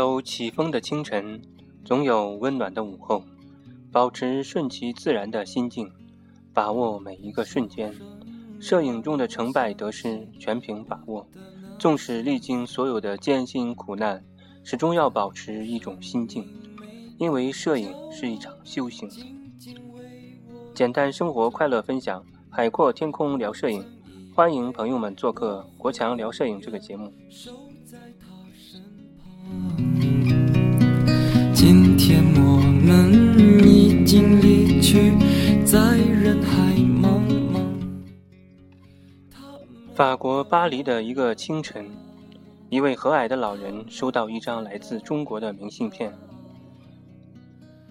有起风的清晨，总有温暖的午后。保持顺其自然的心境，把握每一个瞬间。摄影中的成败得失，全凭把握。纵使历经所有的艰辛苦难，始终要保持一种心境，因为摄影是一场修行。简单生活，快乐分享，海阔天空聊摄影，欢迎朋友们做客《国强聊摄影》这个节目。们已经离去，在人海茫茫。法国巴黎的一个清晨，一位和蔼的老人收到一张来自中国的明信片，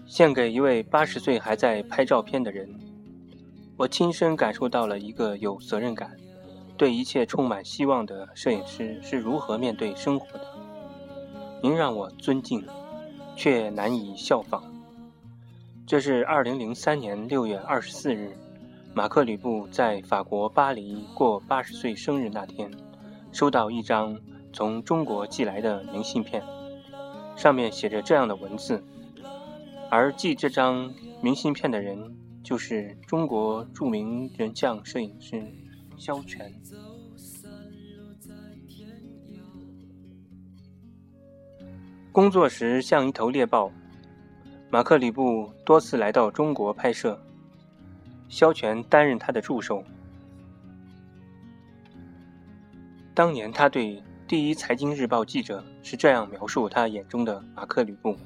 献给一位八十岁还在拍照片的人。我亲身感受到了一个有责任感、对一切充满希望的摄影师是如何面对生活的。您让我尊敬。却难以效仿。这是二零零三年六月二十四日，马克·吕布在法国巴黎过八十岁生日那天，收到一张从中国寄来的明信片，上面写着这样的文字。而寄这张明信片的人，就是中国著名人像摄影师萧全。工作时像一头猎豹，马克·吕布多次来到中国拍摄，萧全担任他的助手。当年他对《第一财经日报》记者是这样描述他眼中的马克·吕布。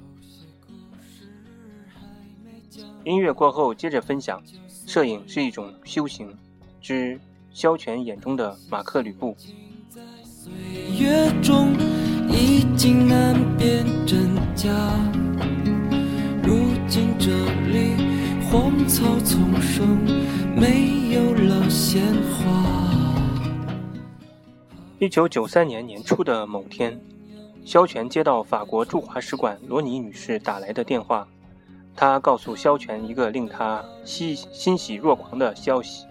音乐过后，接着分享《摄影是一种修行》之萧全眼中的马克·吕布。已经难辨真假。如今这里荒草丛生，没有了鲜花。一九九三年年初的某天，萧全接到法国驻华使馆罗尼女士打来的电话，她告诉萧全一个令他欣欣喜若狂的消息：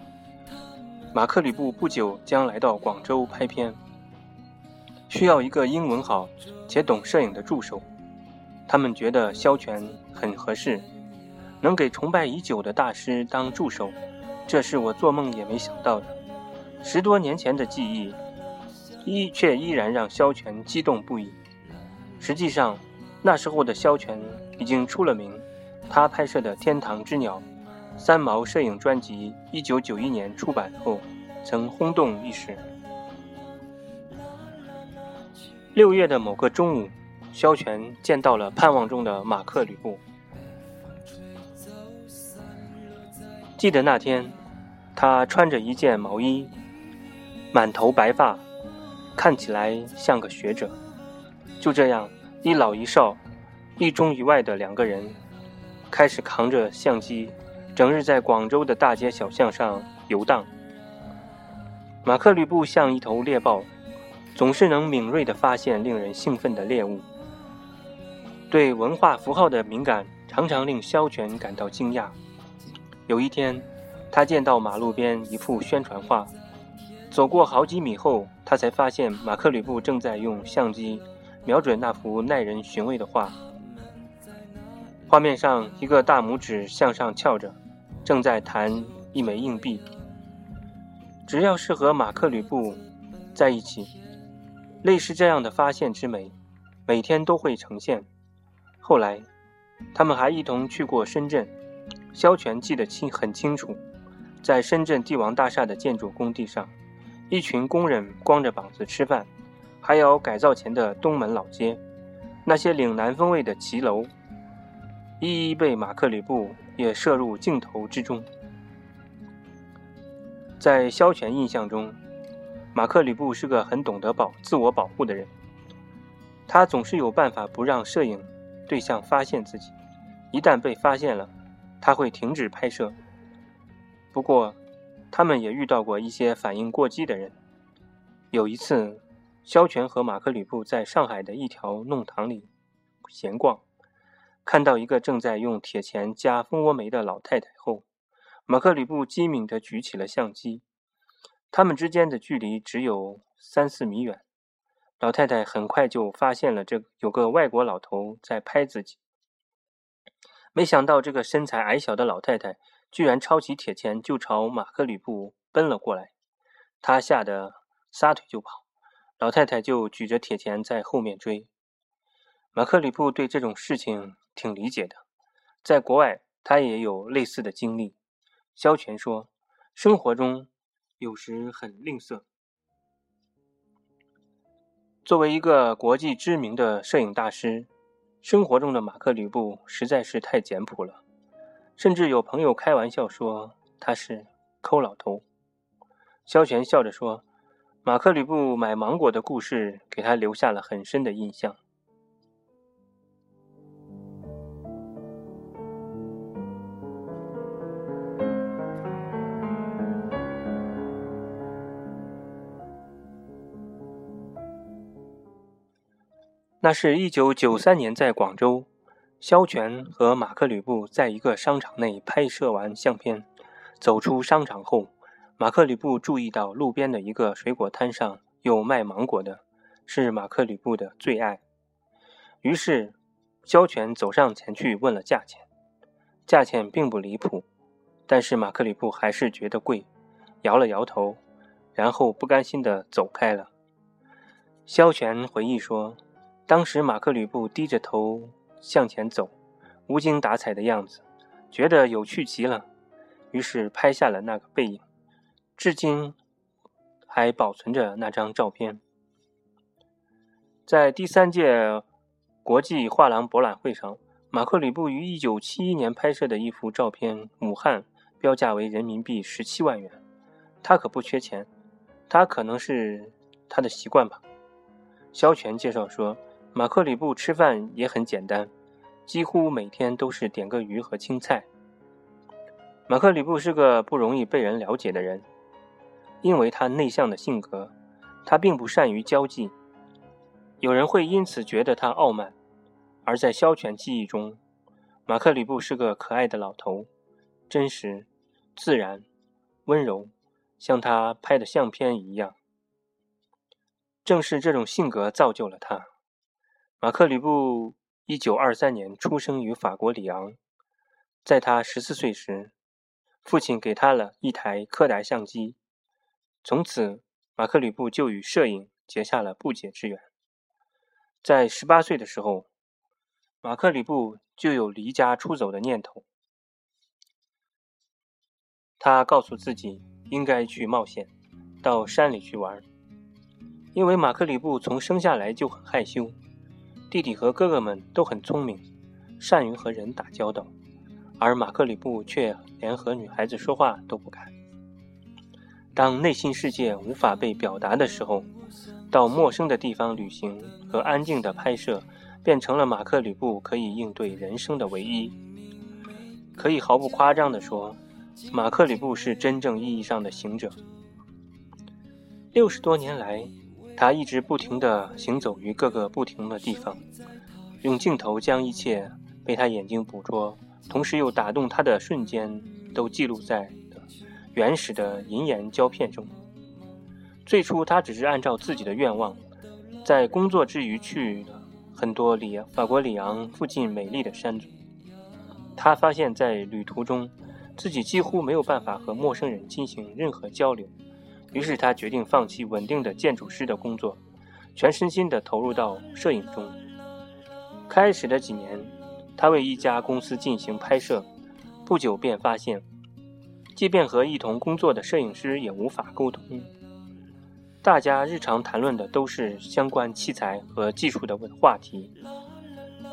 马克·吕布不久将来到广州拍片。需要一个英文好且懂摄影的助手，他们觉得萧全很合适，能给崇拜已久的大师当助手，这是我做梦也没想到的。十多年前的记忆，依却依然让萧全激动不已。实际上，那时候的萧全已经出了名，他拍摄的《天堂之鸟》三毛摄影专辑，一九九一年出版后，曾轰动一时。六月的某个中午，萧全见到了盼望中的马克·吕布。记得那天，他穿着一件毛衣，满头白发，看起来像个学者。就这样，一老一少，一中一外的两个人，开始扛着相机，整日在广州的大街小巷上游荡。马克·吕布像一头猎豹。总是能敏锐地发现令人兴奋的猎物。对文化符号的敏感常常令萧全感到惊讶。有一天，他见到马路边一幅宣传画，走过好几米后，他才发现马克·吕布正在用相机瞄准那幅耐人寻味的画。画面上，一个大拇指向上翘着，正在弹一枚硬币。只要是和马克·吕布在一起。类似这样的发现之美，每天都会呈现。后来，他们还一同去过深圳。萧全记得清很清楚，在深圳帝王大厦的建筑工地上，一群工人光着膀子吃饭，还有改造前的东门老街，那些岭南风味的骑楼，一一被马克·吕布也摄入镜头之中。在萧全印象中。马克·吕布是个很懂得保自我保护的人，他总是有办法不让摄影对象发现自己。一旦被发现了，他会停止拍摄。不过，他们也遇到过一些反应过激的人。有一次，萧全和马克·吕布在上海的一条弄堂里闲逛，看到一个正在用铁钳夹蜂窝煤的老太太后，马克·吕布机敏地举起了相机。他们之间的距离只有三四米远，老太太很快就发现了这有个外国老头在拍自己。没想到这个身材矮小的老太太居然抄起铁钳就朝马克吕布奔了过来，他吓得撒腿就跑，老太太就举着铁钳在后面追。马克吕布对这种事情挺理解的，在国外他也有类似的经历。萧全说：“生活中有时很吝啬。”作为一个国际知名的摄影大师，生活中的马克吕布实在是太简朴了，甚至有朋友开玩笑说他是抠老头。萧玄笑着说：“马克吕布买芒果的故事给他留下了很深的印象。”那是一九九三年，在广州，萧全和马克吕布在一个商场内拍摄完相片，走出商场后，马克吕布注意到路边的一个水果摊上有卖芒果的，是马克吕布的最爱。于是，萧全走上前去问了价钱，价钱并不离谱，但是马克吕布还是觉得贵，摇了摇头，然后不甘心地走开了。萧全回忆说。当时马克吕布低着头向前走，无精打采的样子，觉得有趣极了，于是拍下了那个背影，至今还保存着那张照片。在第三届国际画廊博览会上，马克吕布于一九七一年拍摄的一幅照片，武汉标价为人民币十七万元。他可不缺钱，他可能是他的习惯吧。萧全介绍说。马克吕布吃饭也很简单，几乎每天都是点个鱼和青菜。马克吕布是个不容易被人了解的人，因为他内向的性格，他并不善于交际，有人会因此觉得他傲慢。而在萧全记忆中，马克吕布是个可爱的老头，真实、自然、温柔，像他拍的相片一样。正是这种性格造就了他。马克吕布一九二三年出生于法国里昂，在他十四岁时，父亲给他了一台柯达相机，从此马克吕布就与摄影结下了不解之缘。在十八岁的时候，马克吕布就有离家出走的念头，他告诉自己应该去冒险，到山里去玩，因为马克吕布从生下来就很害羞。弟弟和哥哥们都很聪明，善于和人打交道，而马克吕布却连和女孩子说话都不敢。当内心世界无法被表达的时候，到陌生的地方旅行和安静的拍摄，变成了马克吕布可以应对人生的唯一。可以毫不夸张地说，马克吕布是真正意义上的行者。六十多年来。他一直不停地行走于各个不同的地方，用镜头将一切被他眼睛捕捉，同时又打动他的瞬间都记录在原始的银盐胶片中。最初，他只是按照自己的愿望，在工作之余去了很多里法国里昂附近美丽的山。他发现，在旅途中，自己几乎没有办法和陌生人进行任何交流。于是他决定放弃稳定的建筑师的工作，全身心地投入到摄影中。开始的几年，他为一家公司进行拍摄，不久便发现，即便和一同工作的摄影师也无法沟通。大家日常谈论的都是相关器材和技术的话题，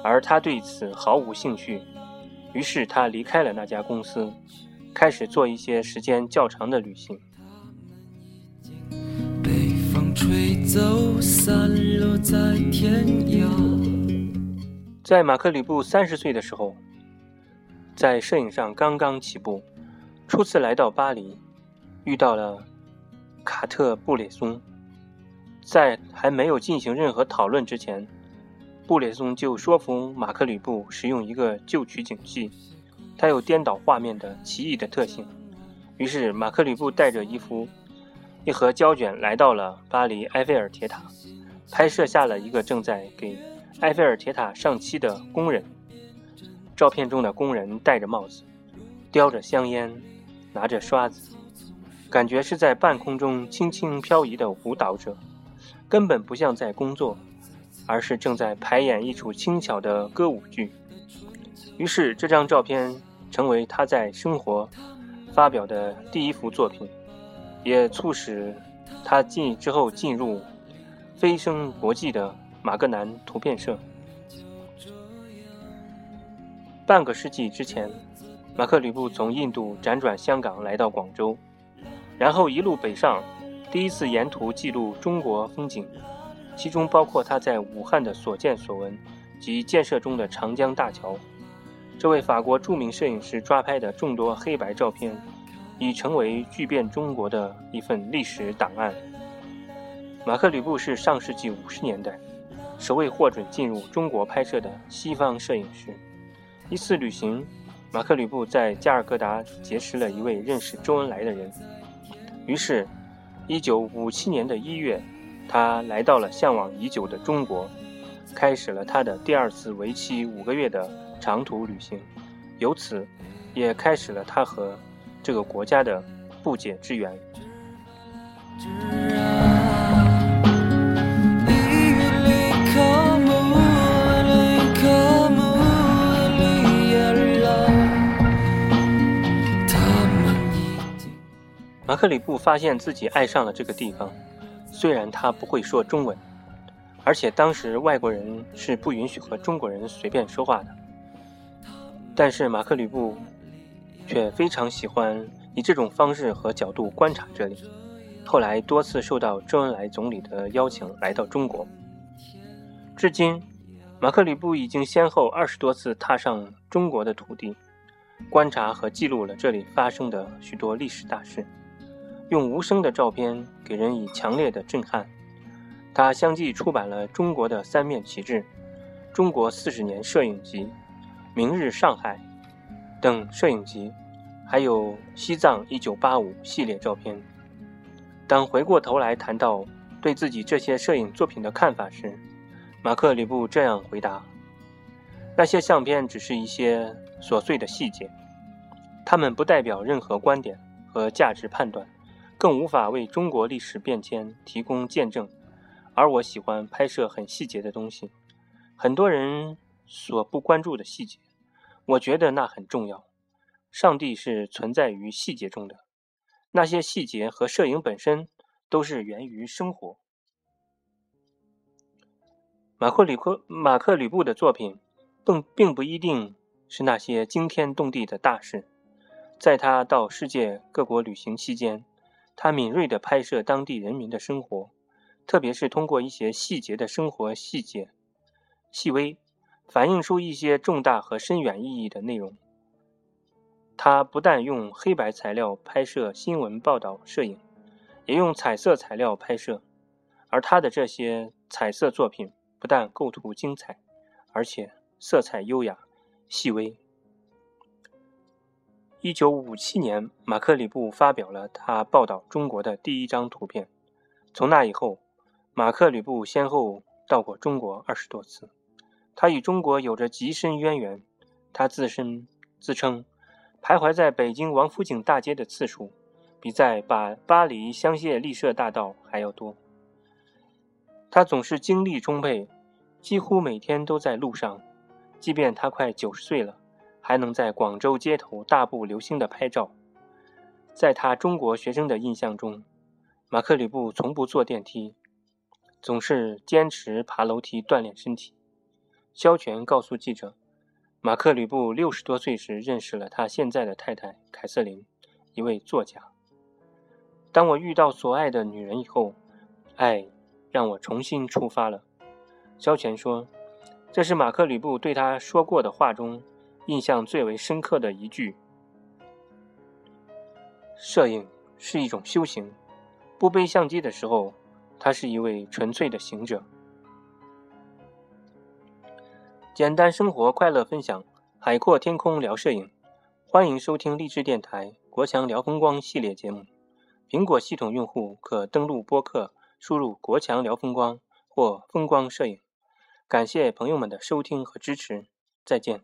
而他对此毫无兴趣。于是他离开了那家公司，开始做一些时间较长的旅行。走，散落在天涯。在马克吕布三十岁的时候，在摄影上刚刚起步，初次来到巴黎，遇到了卡特布列松。在还没有进行任何讨论之前，布列松就说服马克吕布使用一个旧取景器，它有颠倒画面的奇异的特性。于是马克吕布带着一幅。一盒胶卷来到了巴黎埃菲尔铁塔，拍摄下了一个正在给埃菲尔铁塔上漆的工人。照片中的工人戴着帽子，叼着香烟，拿着刷子，感觉是在半空中轻轻漂移的舞蹈者，根本不像在工作，而是正在排演一出轻巧的歌舞剧。于是，这张照片成为他在生活发表的第一幅作品，也促使他进之后进入飞升国际的马格南图片社。半个世纪之前，马克·吕布从印度辗转香港来到广州，然后一路北上，第一次沿途记录中国风景，其中包括他在武汉的所见所闻及建设中的长江大桥。这位法国著名摄影师抓拍的众多黑白照片，已成为巨变中国的一份历史档案。马克·吕布是上世纪五十年代首位获准进入中国拍摄的西方摄影师。一次旅行，马克·吕布在加尔各答结识了一位认识周恩来的人。于是一九五七年的一月，他来到了向往已久的中国，开始了他的第二次为期五个月的长途旅行。由此，也开始了他和这个国家的不解之缘。马克·吕布发现自己爱上了这个地方，虽然他不会说中文，而且当时外国人是不允许和中国人随便说话的，但是马克·吕布却非常喜欢以这种方式和角度观察这里。后来多次受到周恩来总理的邀请来到中国，至今，马克·吕布已经先后二十多次踏上中国的土地，观察和记录了这里发生的许多历史大事。用无声的照片给人以强烈的震撼。他相继出版了《中国的三面旗帜》《中国四十年摄影集》《明日上海》等摄影集，还有《西藏一九八五》系列照片。当回过头来谈到对自己这些摄影作品的看法时，马克·吕布这样回答：“那些相片只是一些琐碎的细节，它们不代表任何观点和价值判断。”更无法为中国历史变迁提供见证，而我喜欢拍摄很细节的东西，很多人所不关注的细节，我觉得那很重要。上帝是存在于细节中的，那些细节和摄影本身都是源于生活。马克·吕克马克·吕布的作品，并并不一定是那些惊天动地的大事，在他到世界各国旅行期间。他敏锐地拍摄当地人民的生活，特别是通过一些细节的生活细节、细微，反映出一些重大和深远意义的内容。他不但用黑白材料拍摄新闻报道摄影，也用彩色材料拍摄，而他的这些彩色作品不但构图精彩，而且色彩优雅、细微。一九五七年，马克·里布发表了他报道中国的第一张图片。从那以后，马克·吕布先后到过中国二十多次。他与中国有着极深渊源。他自身自称，徘徊在北京王府井大街的次数，比在巴巴黎香榭丽舍大道还要多。他总是精力充沛，几乎每天都在路上，即便他快九十岁了。还能在广州街头大步流星的拍照。在他中国学生的印象中，马克·吕布从不坐电梯，总是坚持爬楼梯锻炼身体。肖全告诉记者，马克·吕布六十多岁时认识了他现在的太太凯瑟琳，一位作家。当我遇到所爱的女人以后，爱让我重新出发了。萧全说，这是马克·吕布对他说过的话中。印象最为深刻的一句：“摄影是一种修行。不背相机的时候，他是一位纯粹的行者。”简单生活，快乐分享，海阔天空聊摄影。欢迎收听励志电台“国强聊风光”系列节目。苹果系统用户可登录播客，输入“国强聊风光”或风光摄影。感谢朋友们的收听和支持，再见。